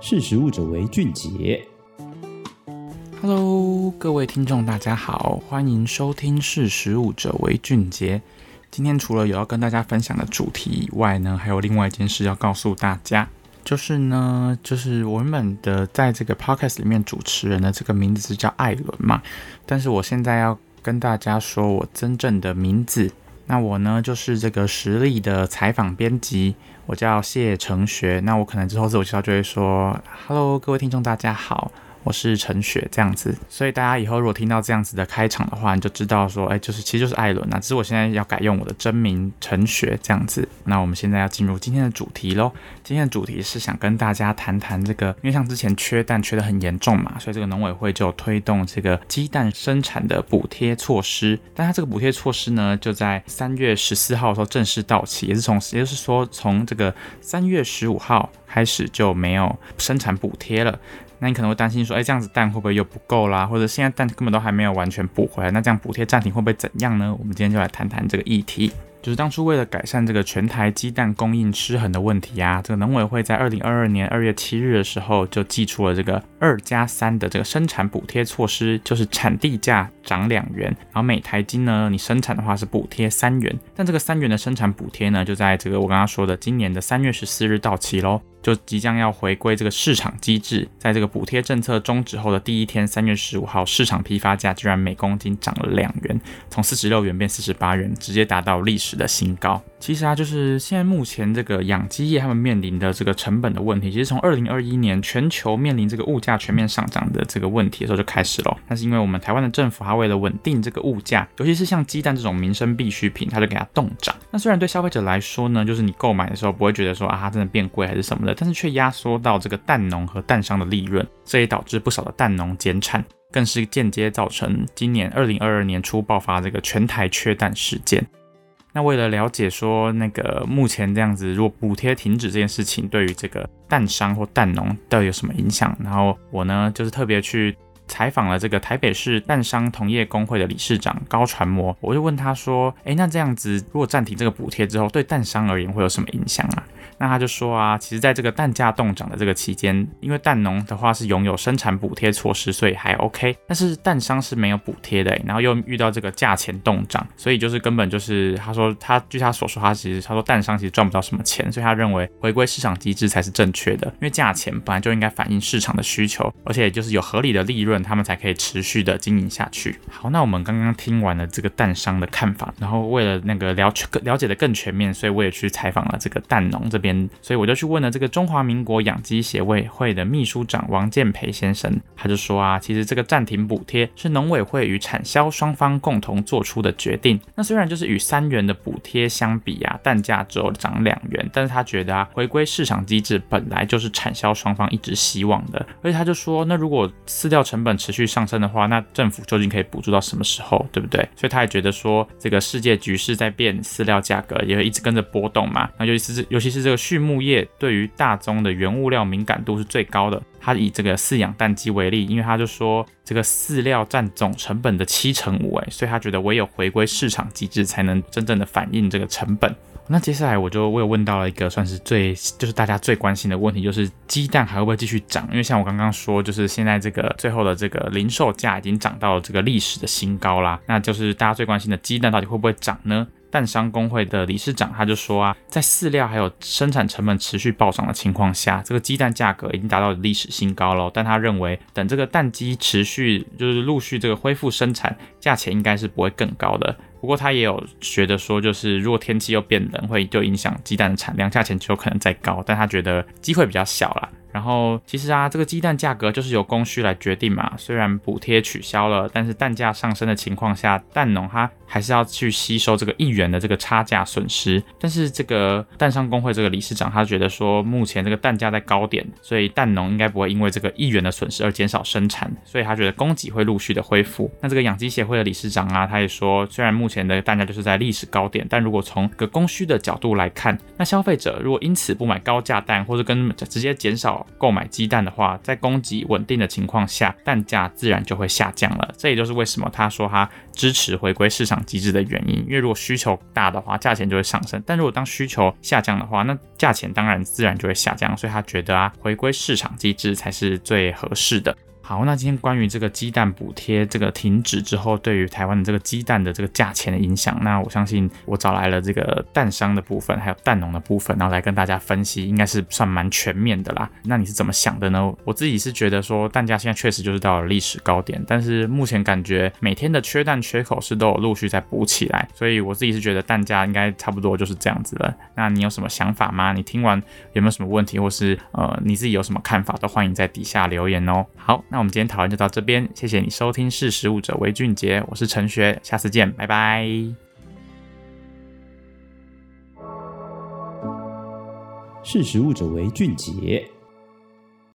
识时务者为俊杰。Hello，各位听众，大家好，欢迎收听《识时务者为俊杰》。今天除了有要跟大家分享的主题以外呢，还有另外一件事要告诉大家，就是呢，就是我原本的在这个 Podcast 里面主持人的这个名字是叫艾伦嘛，但是我现在要跟大家说我真正的名字。那我呢，就是这个实力的采访编辑，我叫谢成学。那我可能之后自我介绍就会说，Hello，各位听众，大家好。我是陈雪这样子，所以大家以后如果听到这样子的开场的话，你就知道说，哎，就是其实就是艾伦啊，只是我现在要改用我的真名陈雪这样子。那我们现在要进入今天的主题喽。今天的主题是想跟大家谈谈这个，因为像之前缺蛋缺得很严重嘛，所以这个农委会就推动这个鸡蛋生产的补贴措施。但它这个补贴措施呢，就在三月十四号的时候正式到期，也是从，也就是说从这个三月十五号开始就没有生产补贴了。那你可能会担心说，哎，这样子蛋会不会又不够啦？或者现在蛋根本都还没有完全补回来，那这样补贴暂停会不会怎样呢？我们今天就来谈谈这个议题。就是当初为了改善这个全台鸡蛋供应失衡的问题啊，这个农委会在二零二二年二月七日的时候就祭出了这个二加三的这个生产补贴措施，就是产地价涨两元，然后每台斤呢，你生产的话是补贴三元，但这个三元的生产补贴呢，就在这个我刚刚说的今年的三月十四日到期喽。就即将要回归这个市场机制，在这个补贴政策终止后的第一天，三月十五号，市场批发价居然每公斤涨了两元，从四十六元变四十八元，直接达到历史的新高。其实啊，就是现在目前这个养鸡业他们面临的这个成本的问题，其实从二零二一年全球面临这个物价全面上涨的这个问题的时候就开始了。但是因为我们台湾的政府，它为了稳定这个物价，尤其是像鸡蛋这种民生必需品，它就给它冻涨。那虽然对消费者来说呢，就是你购买的时候不会觉得说啊，它真的变贵还是什么的，但是却压缩到这个蛋农和蛋商的利润，这也导致不少的蛋农减产，更是间接造成今年二零二二年初爆发这个全台缺蛋事件。那为了了解说那个目前这样子，如果补贴停止这件事情对于这个蛋商或蛋农到底有什么影响，然后我呢就是特别去采访了这个台北市蛋商同业公会的理事长高传模，我就问他说，诶，那这样子如果暂停这个补贴之后，对蛋商而言会有什么影响啊？那他就说啊，其实在这个蛋价冻涨的这个期间，因为蛋农的话是拥有生产补贴措施，所以还 OK。但是蛋商是没有补贴的，然后又遇到这个价钱冻涨，所以就是根本就是他说他据他所说，他其实他说蛋商其实赚不到什么钱，所以他认为回归市场机制才是正确的，因为价钱本来就应该反映市场的需求，而且就是有合理的利润，他们才可以持续的经营下去。好，那我们刚刚听完了这个蛋商的看法，然后为了那个了了解的更全面，所以我也去采访了这个蛋农这边。所以我就去问了这个中华民国养鸡协会会的秘书长王建培先生，他就说啊，其实这个暂停补贴是农委会与产销双方共同做出的决定。那虽然就是与三元的补贴相比啊，蛋价只有涨两元，但是他觉得啊，回归市场机制本来就是产销双方一直希望的。而且他就说，那如果饲料成本持续上升的话，那政府究竟可以补助到什么时候，对不对？所以他也觉得说，这个世界局势在变，饲料价格也会一直跟着波动嘛。那尤其是尤其是这个畜牧业对于大宗的原物料敏感度是最高的。他以这个饲养蛋鸡为例，因为他就说这个饲料占总成本的七成五，哎，所以他觉得唯有回归市场机制才能真正的反映这个成本。那接下来我就我有问到了一个算是最就是大家最关心的问题，就是鸡蛋还会不会继续涨？因为像我刚刚说，就是现在这个最后的这个零售价已经涨到了这个历史的新高啦。那就是大家最关心的鸡蛋到底会不会涨呢？蛋商工会的理事长他就说啊，在饲料还有生产成本持续暴涨的情况下，这个鸡蛋价格已经达到历史新高了。但他认为，等这个蛋鸡持续就是陆续这个恢复生产，价钱应该是不会更高的。不过他也有觉得说，就是如果天气又变冷，会就影响鸡蛋的产量，价钱就有可能再高。但他觉得机会比较小啦。然后其实啊，这个鸡蛋价格就是由供需来决定嘛。虽然补贴取消了，但是蛋价上升的情况下，蛋农他还是要去吸收这个一元的这个差价损失。但是这个蛋商工会这个理事长他觉得说，目前这个蛋价在高点，所以蛋农应该不会因为这个一元的损失而减少生产，所以他觉得供给会陆续的恢复。那这个养鸡协会的理事长啊，他也说，虽然目前的蛋价就是在历史高点，但如果从个供需的角度来看，那消费者如果因此不买高价蛋，或者跟直接减少购买鸡蛋的话，在供给稳定的情况下，蛋价自然就会下降了。这也就是为什么他说他支持回归市场机制的原因。因为如果需求大的话，价钱就会上升；但如果当需求下降的话，那价钱当然自然就会下降。所以他觉得啊，回归市场机制才是最合适的。好，那今天关于这个鸡蛋补贴这个停止之后，对于台湾的这个鸡蛋的这个价钱的影响，那我相信我找来了这个蛋商的部分，还有蛋农的部分，然后来跟大家分析，应该是算蛮全面的啦。那你是怎么想的呢？我自己是觉得说，蛋价现在确实就是到了历史高点，但是目前感觉每天的缺蛋缺口是都有陆续在补起来，所以我自己是觉得蛋价应该差不多就是这样子了。那你有什么想法吗？你听完有没有什么问题，或是呃你自己有什么看法，都欢迎在底下留言哦。好，那我们今天讨论就到这边，谢谢你收听《识时务者为俊杰》，我是陈学，下次见，拜拜。识时务者为俊杰。